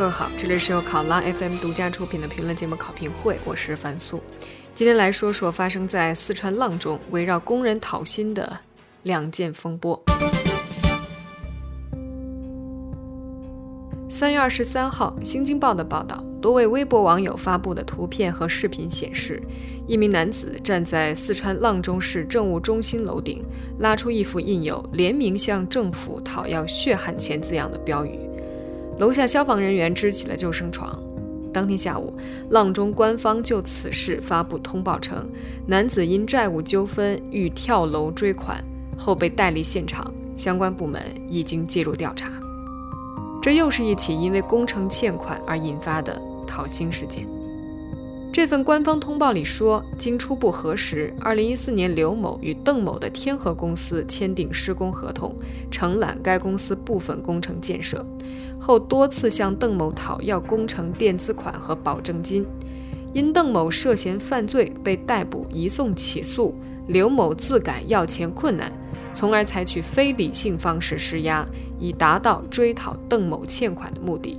各位好，这里是由考拉 FM 独家出品的评论节目《考评会》，我是樊素。今天来说说发生在四川阆中围绕工人讨薪的两件风波。三月二十三号，《新京报》的报道，多位微博网友发布的图片和视频显示，一名男子站在四川阆中市政务中心楼顶，拉出一幅印有“联名向政府讨要血汗钱”字样的标语。楼下消防人员支起了救生床。当天下午，阆中官方就此事发布通报称，男子因债务纠纷欲跳楼追款，后被带离现场，相关部门已经介入调查。这又是一起因为工程欠款而引发的讨薪事件。这份官方通报里说，经初步核实，2014年刘某与邓某的天河公司签订施工合同，承揽该公司部分工程建设后，多次向邓某讨要工程垫资款和保证金。因邓某涉嫌犯罪被逮捕移送起诉，刘某自感要钱困难。从而采取非理性方式施压，以达到追讨邓某欠款的目的。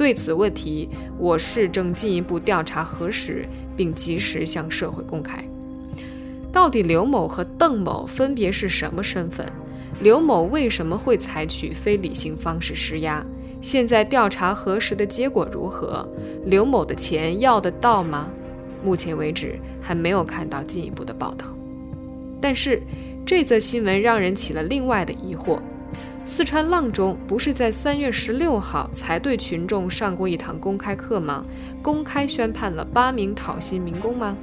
对此问题，我市正进一步调查核实，并及时向社会公开。到底刘某和邓某分别是什么身份？刘某为什么会采取非理性方式施压？现在调查核实的结果如何？刘某的钱要得到吗？目前为止还没有看到进一步的报道。但是。这则新闻让人起了另外的疑惑：四川阆中不是在三月十六号才对群众上过一堂公开课吗？公开宣判了八名讨薪民工吗？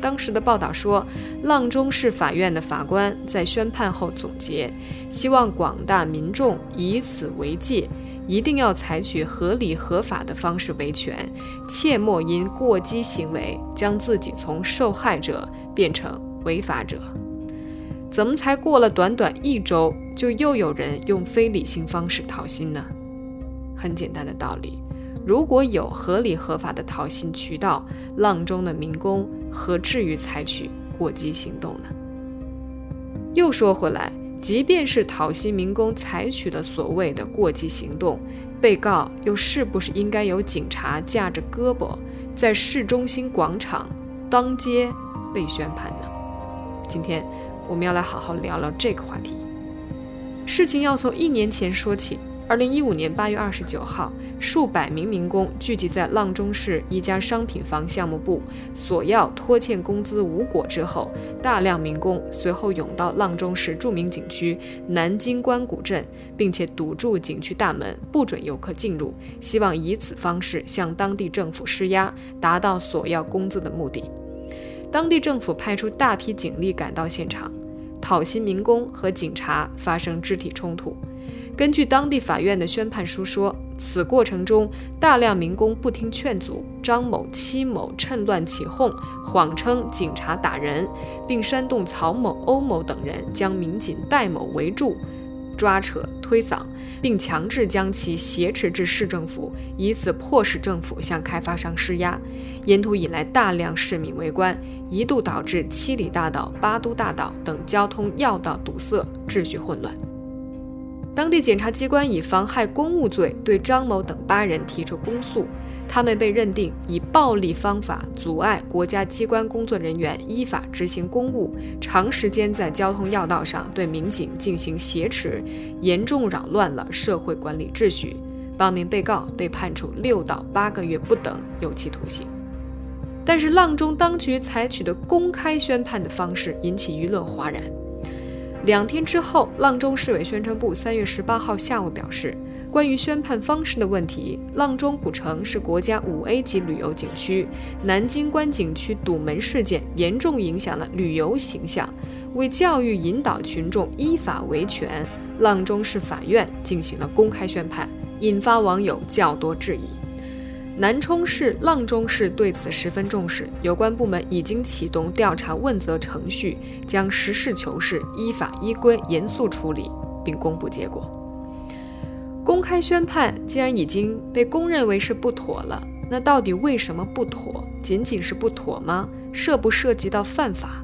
当时的报道说，阆中市法院的法官在宣判后总结，希望广大民众以此为戒，一定要采取合理合法的方式维权，切莫因过激行为将自己从受害者变成违法者。怎么才过了短短一周，就又有人用非理性方式讨薪呢？很简单的道理，如果有合理合法的讨薪渠道，阆中的民工何至于采取过激行动呢？又说回来，即便是讨薪民工采取了所谓的过激行动，被告又是不是应该由警察架着胳膊，在市中心广场当街被宣判呢？今天。我们要来好好聊聊这个话题。事情要从一年前说起。二零一五年八月二十九号，数百名民工聚集在阆中市一家商品房项目部，索要拖欠工资无果之后，大量民工随后涌到阆中市著名景区南京关古镇，并且堵住景区大门，不准游客进入，希望以此方式向当地政府施压，达到索要工资的目的。当地政府派出大批警力赶到现场，讨薪民工和警察发生肢体冲突。根据当地法院的宣判书说，此过程中大量民工不听劝阻，张某、戚某趁乱起哄，谎称警察打人，并煽动曹某、欧某等人将民警戴某围住。抓扯推搡，并强制将其挟持至市政府，以此迫使政府向开发商施压。沿途引来大量市民围观，一度导致七里大道、八都大道等交通要道堵塞，秩序混乱。当地检察机关以妨害公务罪对张某等八人提出公诉。他们被认定以暴力方法阻碍国家机关工作人员依法执行公务，长时间在交通要道上对民警进行挟持，严重扰乱了社会管理秩序。八名被告被判处六到八个月不等有期徒刑。但是，阆中当局采取的公开宣判的方式引起舆论哗然。两天之后，阆中市委宣传部三月十八号下午表示。关于宣判方式的问题，阆中古城是国家五 A 级旅游景区，南京关景区堵门事件严重影响了旅游形象。为教育引导群众依法维权，阆中市法院进行了公开宣判，引发网友较多质疑。南充市、阆中市对此十分重视，有关部门已经启动调查问责程序，将实事求是、依法依规严肃处理，并公布结果。公开宣判既然已经被公认为是不妥了，那到底为什么不妥？仅仅是不妥吗？涉不涉及到犯法？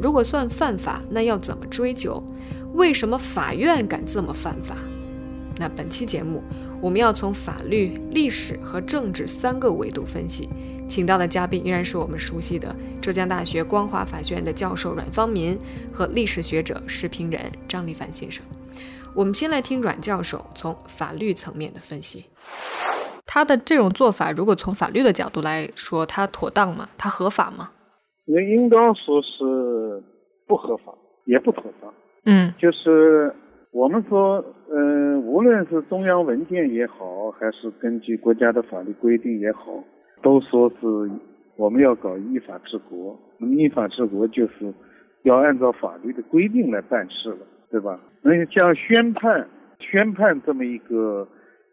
如果算犯法，那要怎么追究？为什么法院敢这么犯法？那本期节目，我们要从法律、历史和政治三个维度分析。请到的嘉宾依然是我们熟悉的浙江大学光华法学院的教授阮方民和历史学者、视评人张立凡先生。我们先来听阮教授从法律层面的分析。他的这种做法，如果从法律的角度来说，他妥当吗？他合法吗？那应当说是不合法，也不妥当。嗯，就是我们说，嗯，无论是中央文件也好，还是根据国家的法律规定也好。都说是我们要搞依法治国，那么依法治国就是要按照法律的规定来办事了，对吧？那像宣判，宣判这么一个，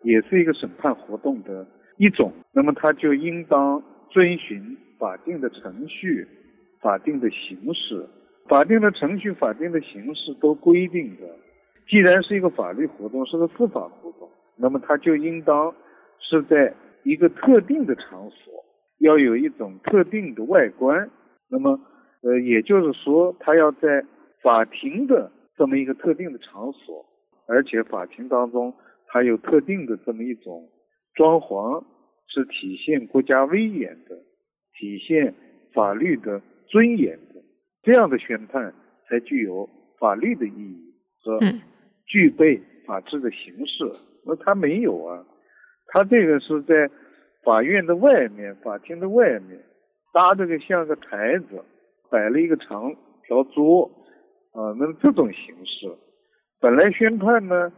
也是一个审判活动的一种，那么它就应当遵循法定的程序、法定的形式、法定的程序、法定的形式都规定的。既然是一个法律活动，是个司法活动，那么它就应当是在。一个特定的场所要有一种特定的外观，那么，呃，也就是说，它要在法庭的这么一个特定的场所，而且法庭当中它有特定的这么一种装潢，是体现国家威严的，体现法律的尊严的，这样的宣判才具有法律的意义和具备法治的形式。那它没有啊。他这个是在法院的外面，法庭的外面搭这个像个台子，摆了一个长条桌，啊，那么这种形式，本来宣判呢，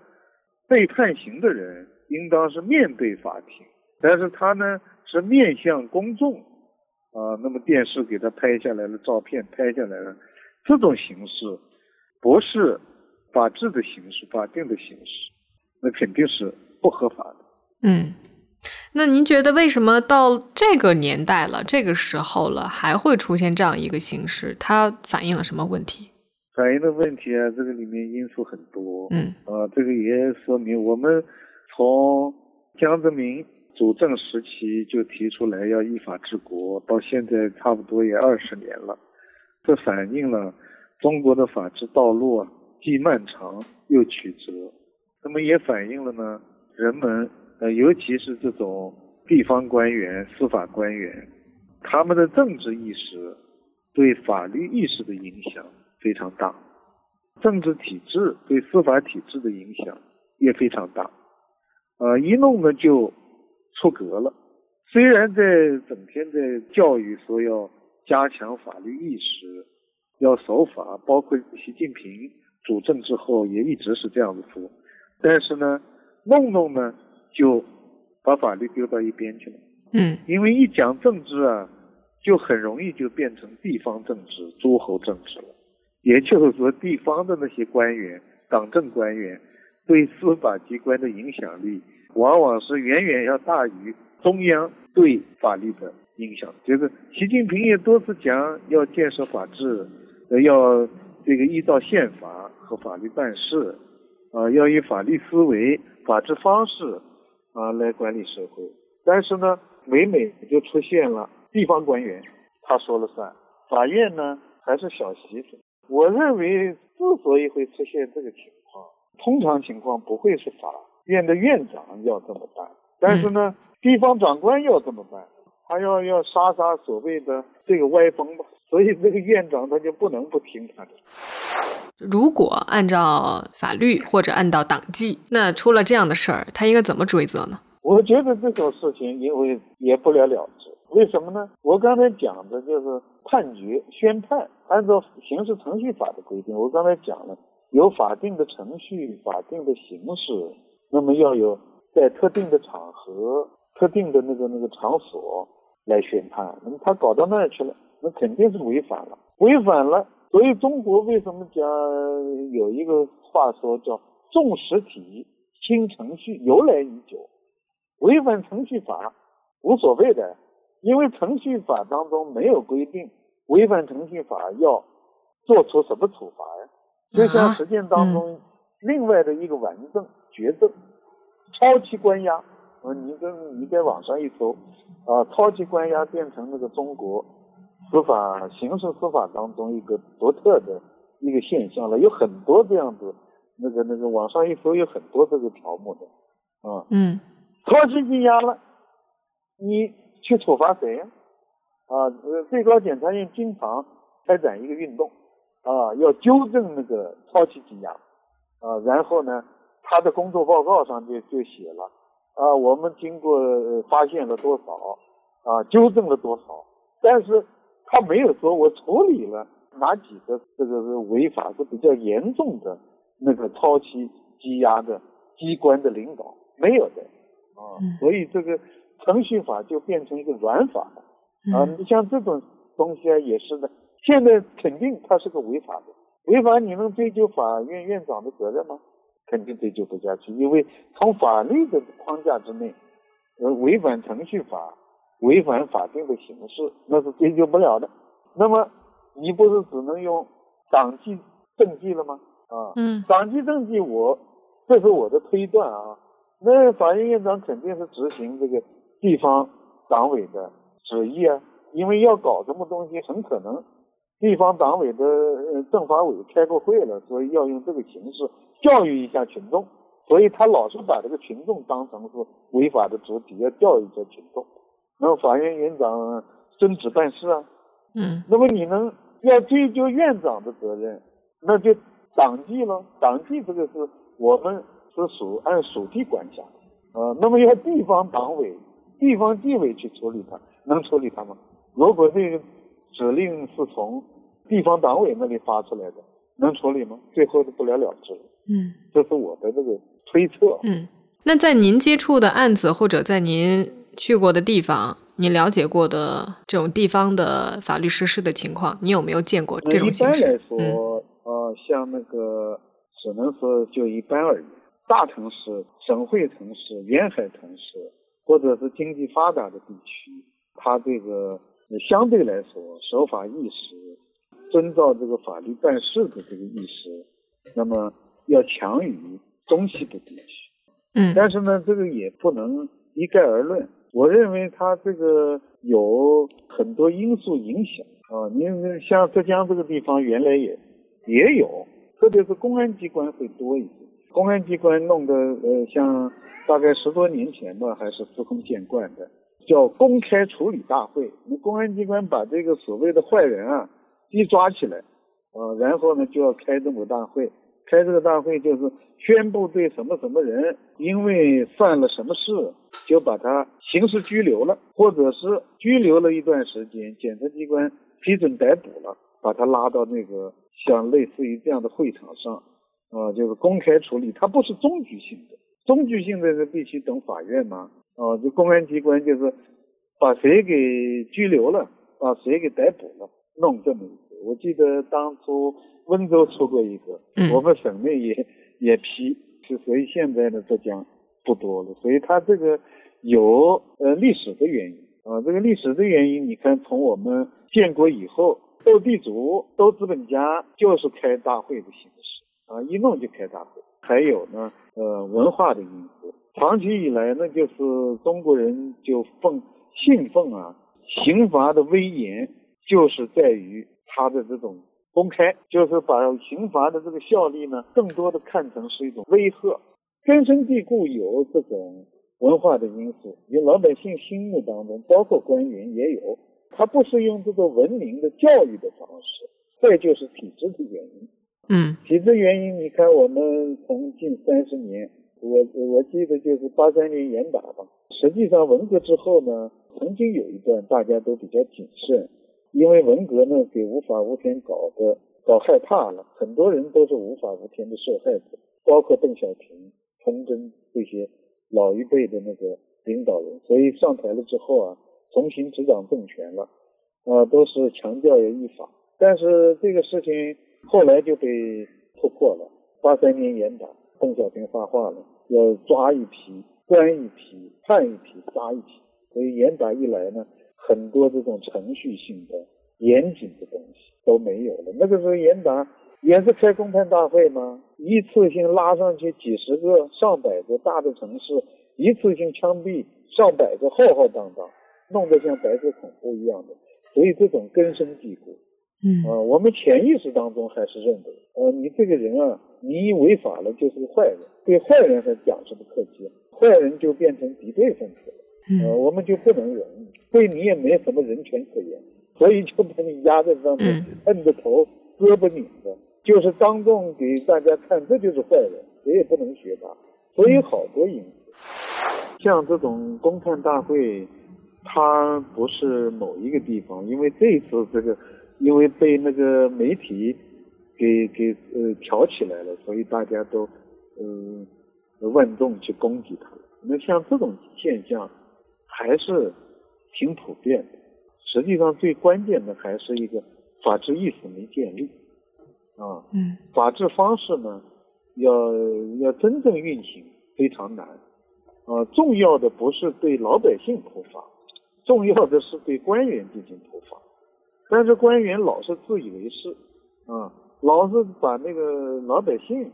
被判刑的人应当是面对法庭，但是他呢是面向公众，啊，那么电视给他拍下来了照片，拍下来了，这种形式不是法治的形式，法定的形式，那肯定是不合法的。嗯，那您觉得为什么到这个年代了，这个时候了，还会出现这样一个形式？它反映了什么问题？反映的问题啊，这个里面因素很多。嗯，啊，这个也说明我们从江泽民主政时期就提出来要依法治国，到现在差不多也二十年了，这反映了中国的法治道路啊，既漫长又曲折。那么也反映了呢，人们。呃，尤其是这种地方官员、司法官员，他们的政治意识对法律意识的影响非常大，政治体制对司法体制的影响也非常大。呃，一弄呢就出格了。虽然在整天在教育说要加强法律意识，要守法，包括习近平主政之后也一直是这样子说，但是呢，弄弄呢。就把法律丢到一边去了。嗯，因为一讲政治啊，就很容易就变成地方政治、诸侯政治了。也就是说，地方的那些官员、党政官员对司法机关的影响力，往往是远远要大于中央对法律的影响。就是习近平也多次讲要建设法治，要这个依照宪法和法律办事，啊，要以法律思维、法治方式。啊，来管理社会，但是呢，每每就出现了地方官员，他说了算，法院呢还是小媳妇。我认为之所以会出现这个情况，通常情况不会是法院的院长要这么办，但是呢，地方长官要这么办，他要要杀杀所谓的这个歪风吧，所以这个院长他就不能不听他的。如果按照法律或者按照党纪，那出了这样的事儿，他应该怎么追责呢？我觉得这种事情因为也不了了之。为什么呢？我刚才讲的就是判决、宣判，按照刑事程序法的规定，我刚才讲了有法定的程序、法定的形式，那么要有在特定的场合、特定的那个那个场所来宣判。那么他搞到那儿去了，那肯定是违反了，违反了。所以中国为什么讲有一个话说叫重实体轻程序由来已久，违反程序法无所谓的，因为程序法当中没有规定违反程序法要做出什么处罚呀。就像实践当中另外的一个顽症绝症，超期关押，啊，你跟你在网上一搜，啊，超期关押变成那个中国。司法刑事司法当中一个独特的一个现象了，有很多这样子那个那个网上一搜有很多这个条目的，啊，嗯，超期羁押了，你去处罚谁呀？啊，呃，最高检察院经常开展一个运动，啊，要纠正那个超期羁押，啊，然后呢，他的工作报告上就就写了，啊，我们经过发现了多少，啊，纠正了多少，但是他没有说我处理了哪几个这个是违法是比较严重的那个超期羁押的机关的领导没有的，啊，所以这个程序法就变成一个软法了。啊，你像这种东西啊，也是的。现在肯定它是个违法的，违法你能追究法院院长的责任吗？肯定追究不下去，因为从法律的框架之内，呃，违反程序法、违反法定的形式，那是追究不了的。那么你不是只能用党纪政纪了吗？啊，嗯，党纪政纪，我这是我的推断啊。那法院院长肯定是执行这个地方党委的。旨意啊，因为要搞什么东西，很可能地方党委的政法委开过会了，所以要用这个形式教育一下群众，所以他老是把这个群众当成是违法的主体，要教育一下群众。那么法院院长遵旨办事啊，嗯，那么你能要追究院长的责任，那就党纪了。党纪这个是我们是属按属地管辖，呃，那么要地方党委、地方纪委去处理它。能处理它吗？如果这个指令是从地方党委那里发出来的，能处理吗？最后就不了了之了。嗯，这是我的这个推测。嗯，那在您接触的案子或者在您去过的地方，您了解过的这种地方的法律实施的情况，你有没有见过这种形式？一般来说，呃，像那个只能说就一般而已。大城市、省会城市、沿海城市，或者是经济发达的地区。他这个相对来说守法意识、遵照这个法律办事的这个意识，那么要强于中西部地区。嗯，但是呢，这个也不能一概而论。我认为它这个有很多因素影响啊。你像浙江这个地方，原来也也有，特别是公安机关会多一些。公安机关弄得呃，像大概十多年前吧，还是司空见惯的。叫公开处理大会，那公安机关把这个所谓的坏人啊一抓起来，呃，然后呢就要开这个大会，开这个大会就是宣布对什么什么人因为犯了什么事，就把他刑事拘留了，或者是拘留了一段时间，检察机关批准逮捕了，把他拉到那个像类似于这样的会场上，啊，就是公开处理，它不是终局性的，终局性的是必须等法院嘛。啊，就公安机关就是把谁给拘留了，把谁给逮捕了，弄这么一个。我记得当初温州出过一个，我们省内也也批，是所以现在的浙江不多了。所以它这个有呃历史的原因啊，这个历史的原因，你看从我们建国以后，斗地主、斗资本家就是开大会的形式啊，一弄就开大会。还有呢，呃，文化的因素。长期以来，那就是中国人就奉信奉啊，刑罚的威严就是在于它的这种公开，就是把刑罚的这个效力呢，更多的看成是一种威吓，根深蒂固有这种文化的因素，有老百姓心目当中，包括官员也有，他不是用这个文明的教育的方式，再就是体制的。嗯，体制原因，你看我们从近三十年。我我记得就是八三年严打吧。实际上文革之后呢，曾经有一段大家都比较谨慎，因为文革呢给无法无天搞得搞害怕了，很多人都是无法无天的受害者，包括邓小平、崇祯这些老一辈的那个领导人。所以上台了之后啊，重新执掌政权了，啊，都是强调要依法。但是这个事情后来就被突破了。八三年严打，邓小平发话了。要抓一批，关一批，判一批，杀一批。所以严打一来呢，很多这种程序性的、严谨的东西都没有了。那个时候严打也是开公判大会吗？一次性拉上去几十个、上百个大的城市，一次性枪毙上百个，浩浩荡荡，弄得像白色恐怖一样的。所以这种根深蒂固。嗯，我们潜意识当中还是认为，呃，你这个人啊。你违法了就是个坏人，对坏人还讲什么客气？坏人就变成敌对分子了，呃，我们就不能容，对你也没什么人权可言，所以就把你压在上面，摁着头，胳膊拧着，就是当众给大家看，这就是坏人，谁也不能学他。所以好多因素，像这种公判大会，它不是某一个地方，因为这一次这个，因为被那个媒体给给呃挑起来了，所以大家都嗯。万众去攻击他，那像这种现象还是挺普遍的。实际上，最关键的还是一个法治意识没建立啊。嗯。法治方式呢，要要真正运行非常难啊。重要的不是对老百姓普法，重要的是对官员进行普法。但是官员老是自以为是啊，老是把那个老百姓、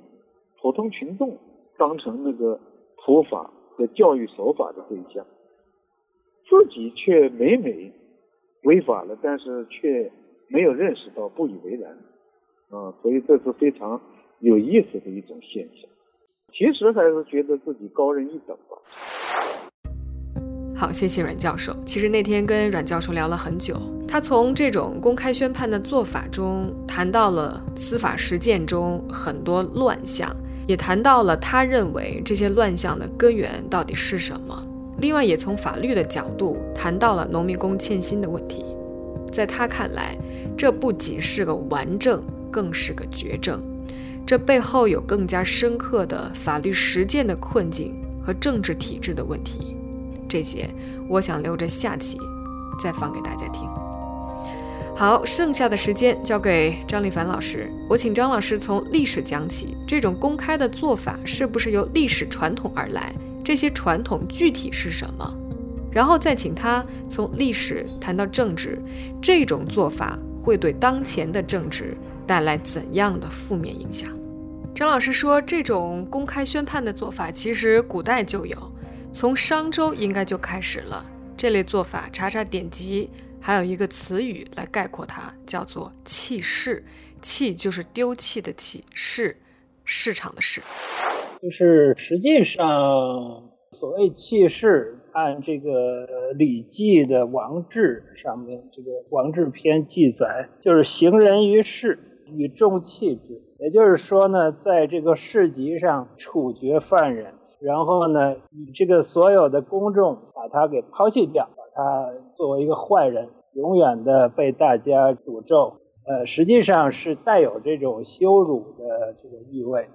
普通群众。当成那个普法和教育守法的对象，自己却每每违法了，但是却没有认识到，不以为然，啊，所以这是非常有意思的一种现象。其实还是觉得自己高人一等。好，谢谢阮教授。其实那天跟阮教授聊了很久，他从这种公开宣判的做法中谈到了司法实践中很多乱象。也谈到了他认为这些乱象的根源到底是什么。另外，也从法律的角度谈到了农民工欠薪的问题。在他看来，这不仅是个顽症，更是个绝症。这背后有更加深刻的法律实践的困境和政治体制的问题。这些，我想留着下期再放给大家听。好，剩下的时间交给张立凡老师。我请张老师从历史讲起，这种公开的做法是不是由历史传统而来？这些传统具体是什么？然后再请他从历史谈到政治，这种做法会对当前的政治带来怎样的负面影响？张老师说，这种公开宣判的做法其实古代就有，从商周应该就开始了。这类做法，查查典籍。还有一个词语来概括它，叫做“弃市”。弃就是丢弃的弃，市市场的市。就是实际上，所谓弃市，按这个《礼记》的王制上面这个王制篇记载，就是行人于市，与众弃之。也就是说呢，在这个市集上处决犯人，然后呢，与这个所有的公众把他给抛弃掉。把他作为一个坏人，永远的被大家诅咒，呃，实际上是带有这种羞辱的这个意味。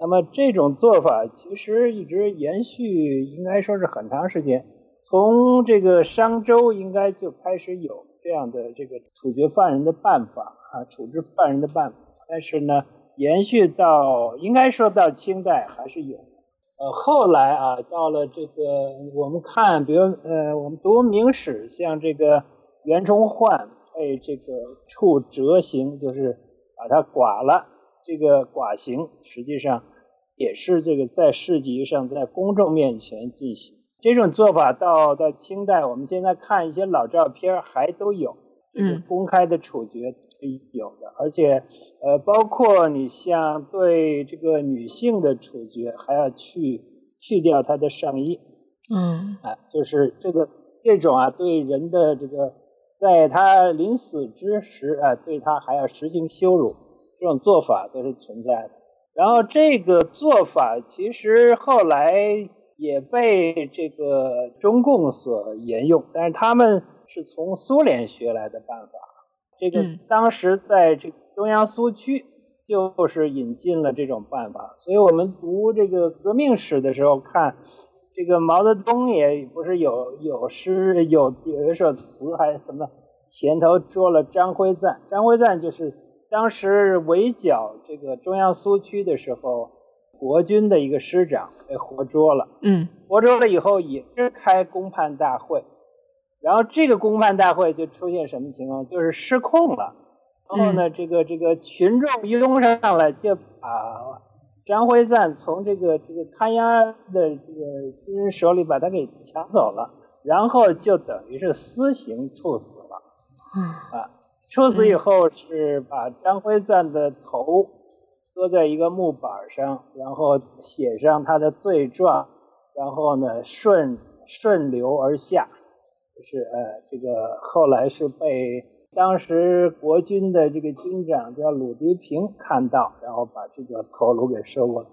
那么这种做法其实一直延续，应该说是很长时间。从这个商周应该就开始有这样的这个处决犯人的办法啊，处置犯人的办法。但是呢，延续到应该说到清代还是有。呃，后来啊，到了这个我们看，比如呃，我们读明史，像这个袁崇焕被这个处折刑，就是把他剐了。这个剐刑实际上也是这个在市集上，在公众面前进行。这种做法到到清代，我们现在看一些老照片还都有，嗯，公开的处决有的，而且。呃，包括你像对这个女性的处决，还要去去掉她的上衣，嗯，啊，就是这个这种啊，对人的这个，在他临死之时啊，对他还要实行羞辱，这种做法都是存在的。然后这个做法其实后来也被这个中共所沿用，但是他们是从苏联学来的办法，这个当时在这。中央苏区就是引进了这种办法，所以我们读这个革命史的时候，看这个毛泽东也不是有有诗有有一首词还是什么，前头捉了张辉瓒，张辉瓒就是当时围剿这个中央苏区的时候，国军的一个师长被活捉了，嗯，活捉了以后也是开公判大会，然后这个公判大会就出现什么情况，就是失控了。然后呢，这个这个群众拥上来，就把张辉瓒从这个这个看押的这个军人手里把他给抢走了，然后就等于是私刑处死了。啊，处死以后是把张辉瓒的头搁在一个木板上，然后写上他的罪状，然后呢顺顺流而下，就是呃这个后来是被当时国军的这个军长叫鲁迪平看到，然后把这个头颅给收过来。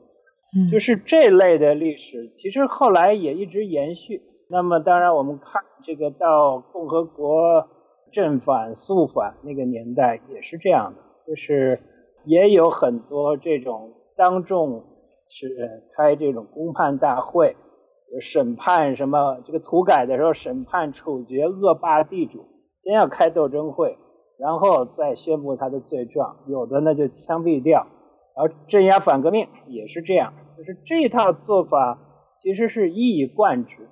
嗯就是这类的历史，其实后来也一直延续。那么当然我们看这个到共和国正反肃反那个年代也是这样的，就是也有很多这种当众是呃开这种公判大会，审判什么这个土改的时候审判处决恶霸地主，先要开斗争会，然后再宣布他的罪状，有的呢就枪毙掉。而镇压反革命也是这样，就是这套做法其实是一以贯之，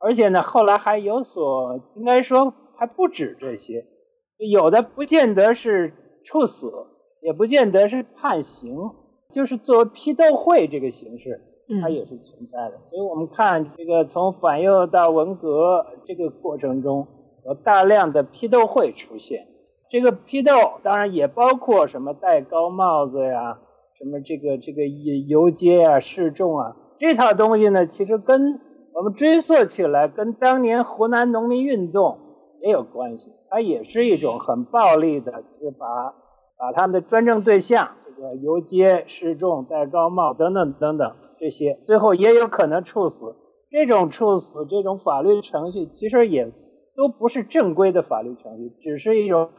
而且呢，后来还有所，应该说还不止这些，有的不见得是处死，也不见得是判刑，就是作为批斗会这个形式，它嗯也是存在的。所以我们看这个从反右到文革这个过程中，有大量的批斗会出现。这个批斗当然也包括什么戴高帽子呀，什么这个这个游街啊、示众啊，这套东西呢，其实跟我们追溯起来，跟当年湖南农民运动也有关系。它也是一种很暴力的，就是把把他们的专政对象，这个游街、示众、戴高帽等等等等这些，最后也有可能处死。这种处死，这种法律程序，其实也都不是正规的法律程序，只是一种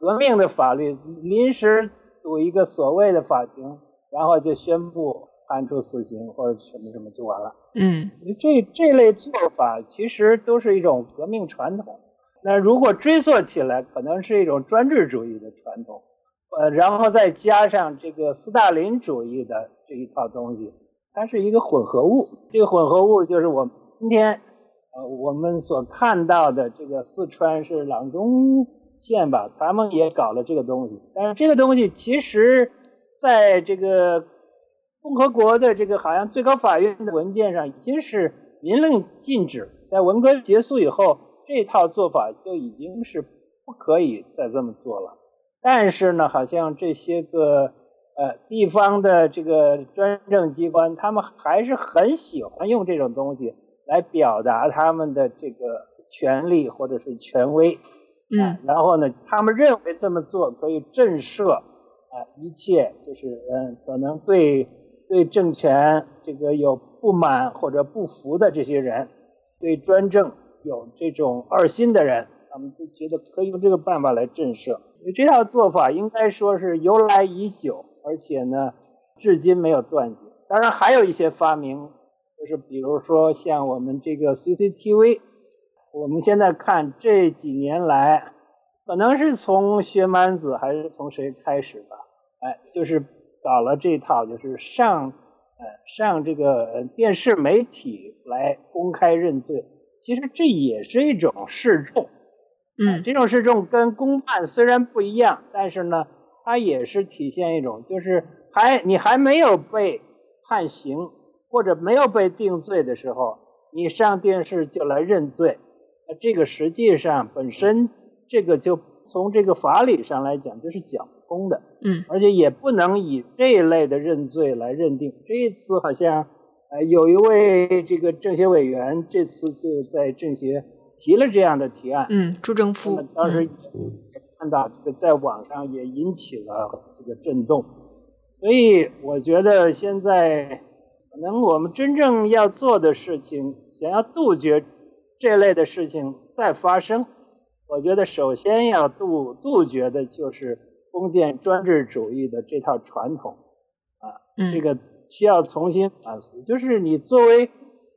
革命的法律，临时组一个所谓的法庭，然后就宣布判处死刑或者什么什么就完了。嗯这这类做法其实都是一种革命传统。那如果追溯起来，可能是一种专制主义的传统，呃，然后再加上这个斯大林主义的这一套东西，它是一个混合物。这个混合物就是我今天呃我们所看到的这个四川是阆中县吧，他们也搞了这个东西，但是这个东西其实在这个共和国的这个好像最高法院的文件上已经是明令禁止，在文革结束以后，这套做法就已经是不可以再这么做了。但是呢，好像这些个呃地方的这个专政机关，他们还是很喜欢用这种东西来表达他们的这个权利或者是权威。嗯然后呢，他们认为这么做可以震慑啊、一切就是嗯可能对对政权这个有不满或者不服的这些人，对专政有这种二心的人，他们就觉得可以用这个办法来震慑。所以这套做法应该说是由来已久，而且呢，至今没有断绝。当然还有一些发明，就是比如说像我们这个 CCTV。我们现在看这几年来，可能是从薛蛮子还是从谁开始吧，哎，就是搞了这套，就是上呃上这个呃电视媒体来公开认罪。其实这也是一种示众，嗯这种示众跟公判虽然不一样，但是呢，它也是体现一种，就是还你还没有被判刑或者没有被定罪的时候，你上电视就来认罪。那这个实际上本身这个就从这个法理上来讲就是讲不通的，嗯而且也不能以这一类的认罪来认定。这一次好像呃有一位这个政协委员这次就在政协提了这样的提案，嗯，朱正那夫，当时看到这个在网上也引起了这个震动，所以我觉得现在可能我们真正要做的事情，想要杜绝这类的事情再发生，我觉得首先要杜杜绝的就是封建专制主义的这套传统。啊这个需要重新反思。就是你作为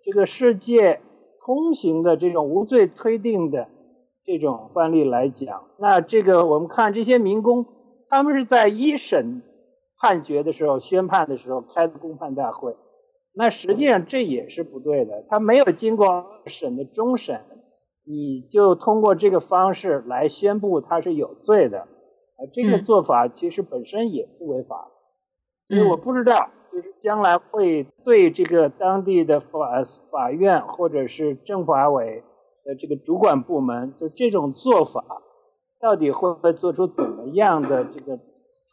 这个世界通行的这种无罪推定的这种范例来讲，那这个我们看这些民工，他们是在一审判决的时候、宣判的时候开的公判大会，那实际上这也是不对的。他没有经过二审的终审，你就通过这个方式来宣布他是有罪的，啊，这个做法其实本身也是违法的。所以我不知道，就是将来会对这个当地的法法院或者是政法委的这个主管部门，就这种做法，到底会不会做出怎么样的这个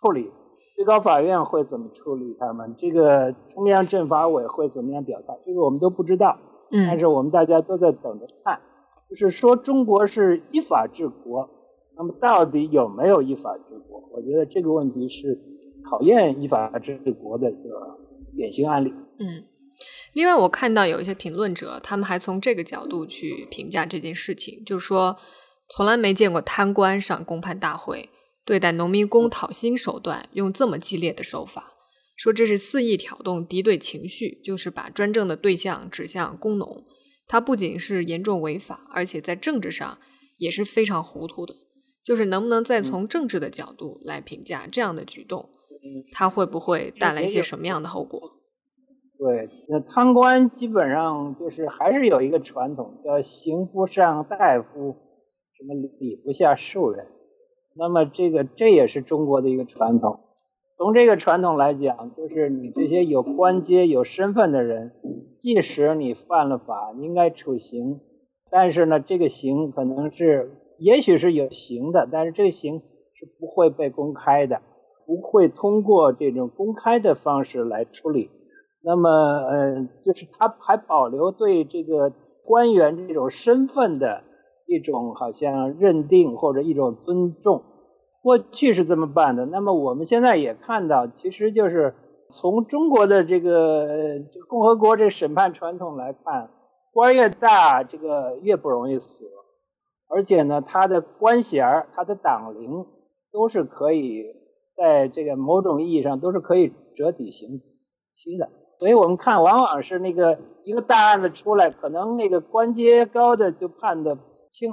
处理？最高法院会怎么处理他们？这个中央政法委会怎么样表态？这个我们都不知道。嗯，但是我们大家都在等着看，就是说中国是依法治国，那么到底有没有依法治国？我觉得这个问题是考验依法治国的一个典型案例。嗯，另外我看到有一些评论者，他们还从这个角度去评价这件事情，就是说从来没见过贪官上公判大会。对待农民工讨薪手段用这么激烈的手法，说这是肆意挑动敌对情绪，就是把专政的对象指向工农。他不仅是严重违法，而且在政治上也是非常糊涂的。就是能不能再从政治的角度来评价这样的举动，它会不会带来一些什么样的后果？对，那贪官基本上就是还是有一个传统，叫刑不上大夫，什么礼不下庶人。那么这个这也是中国的一个传统。从这个传统来讲，就是你这些有官阶、有身份的人，即使你犯了法，应该处刑，但是呢，这个刑可能是，也许是有刑的，但是这个刑是不会被公开的，不会通过这种公开的方式来处理。那么，呃，就是他还保留对这个官员这种身份的。一种好像认定或者一种尊重，过去是这么办的。那么我们现在也看到，其实就是从中国的这个这个共和国这审判传统来看，官越大，这个越不容易死，而且呢，他的官衔、他的党龄都是可以在这个某种意义上都是可以折抵刑期的。所以我们看，往往是那个一个大案子出来，可能那个官阶高的就判的。轻，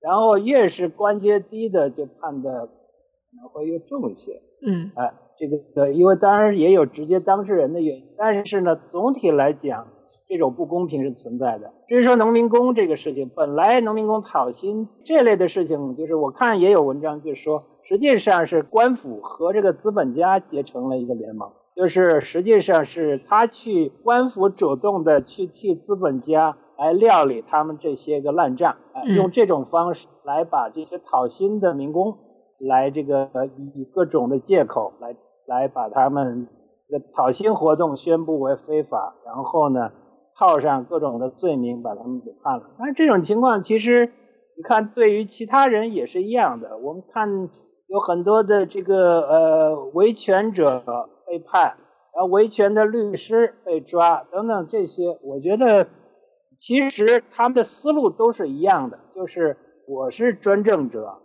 然后越是官阶低的就判的可能会越重一些。嗯，哎，这个对，因为当然也有直接当事人的原因，但是呢，总体来讲，这种不公平是存在的。至于说农民工这个事情，本来农民工讨薪这类的事情，就是我看也有文章就说，实际上是官府和这个资本家结成了一个联盟，就是实际上是他去官府主动的去替资本家。来料理他们这些个烂账，用这种方式来把这些讨薪的民工，来这个以各种的借口来来把他们这个讨薪活动宣布为非法，然后呢套上各种的罪名把他们给判了。但是这种情况其实你看对于其他人也是一样的，我们看有很多的这个呃维权者被判，然后维权的律师被抓等等这些，我觉得。其实他们的思路都是一样的，就是我是专政者，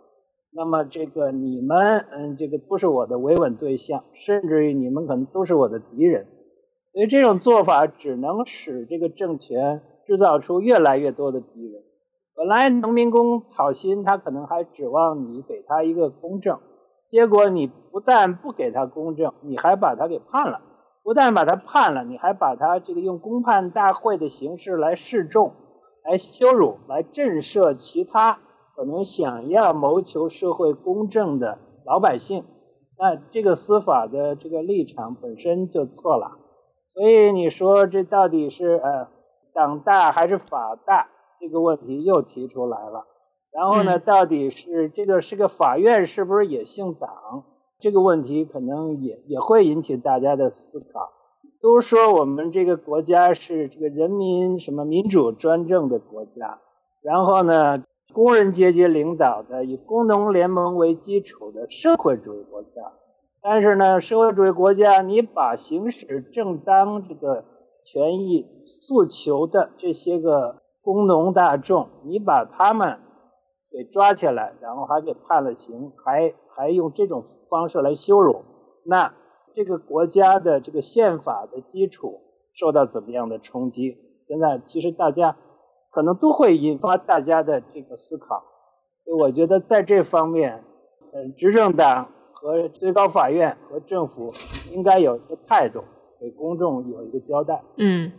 那么这个你们，嗯，这个不是我的维稳对象，甚至于你们可能都是我的敌人，所以这种做法只能使这个政权制造出越来越多的敌人。本来农民工讨薪，他可能还指望你给他一个公正，结果你不但不给他公正，你还把他给判了。不但把他判了，你还把他这个用公判大会的形式来示众、来羞辱、来震慑其他可能想要谋求社会公正的老百姓，那这个司法的这个立场本身就错了。所以你说这到底是呃党大还是法大？这个问题又提出来了。然后呢，到底是这个是个法院是不是也姓党？这个问题可能也也会引起大家的思考。都说我们这个国家是这个人民什么民主专政的国家，然后呢，工人阶级领导的以工农联盟为基础的社会主义国家。但是呢，社会主义国家，你把行使正当这个权益诉求的这些个工农大众，你把他们给抓起来，然后还给判了刑，还。还用这种方式来羞辱，那这个国家的这个宪法的基础受到怎么样的冲击？现在其实大家可能都会引发大家的这个思考，所以我觉得在这方面，嗯，执政党和最高法院和政府应该有一个态度，给公众有一个交代。嗯，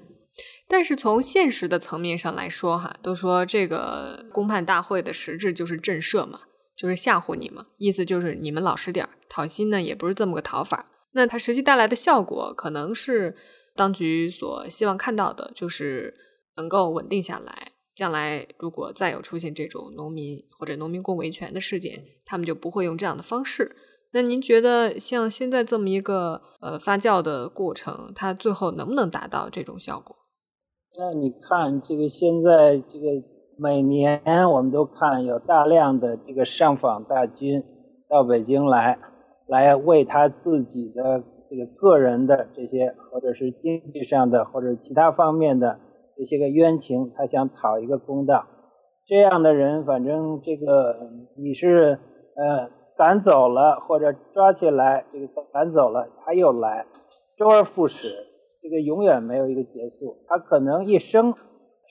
但是从现实的层面上来说，哈，都说这个公判大会的实质就是震慑嘛。就是吓唬你嘛，意思就是你们老实点儿，讨薪呢也不是这么个讨法。那它实际带来的效果，可能是当局所希望看到的，就是能够稳定下来。将来如果再有出现这种农民或者农民工维权的事件，他们就不会用这样的方式。那您觉得像现在这么一个呃发酵的过程，它最后能不能达到这种效果？那你看这个现在这个每年我们都看有大量的这个上访大军到北京来，来为他自己的这个个人的这些或者是经济上的或者其他方面的这些个冤情，他想讨一个公道。这样的人，反正这个你是呃赶走了或者抓起来，这个赶走了他又来，周而复始。这个永远没有一个结束，他可能一生，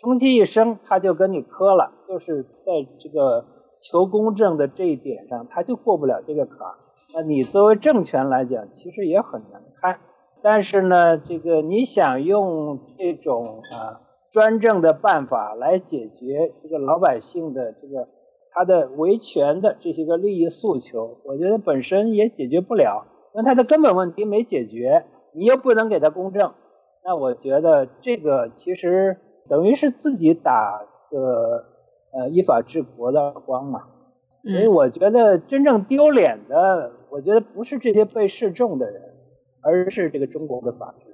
终其一生，他就跟你磕了，就是在这个求公正的这一点上，他就过不了这个坎儿。那你作为政权来讲，其实也很难堪。但是呢，这个你想用这种啊专政的办法来解决这个老百姓的这个他的维权的这些个利益诉求，我觉得本身也解决不了，因为他的根本问题没解决，你又不能给他公正。那我觉得这个其实等于是自己打个呃依法治国的耳光嘛，所以我觉得真正丢脸的，我觉得不是这些被示众的人，而是这个中国的法治。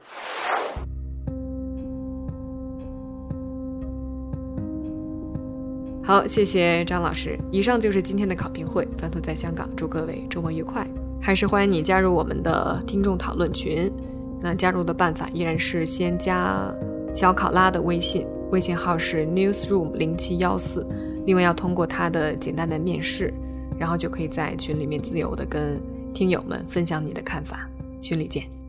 好，谢谢张老师。以上就是今天的考评会，翻头在香港，祝各位周末愉快。还是欢迎你加入我们的听众讨论群。那加入的办法依然是先加小考拉的微信，微信号是 newsroom 零七幺四，另外要通过他的简单的面试，然后就可以在群里面自由的跟听友们分享你的看法，群里见。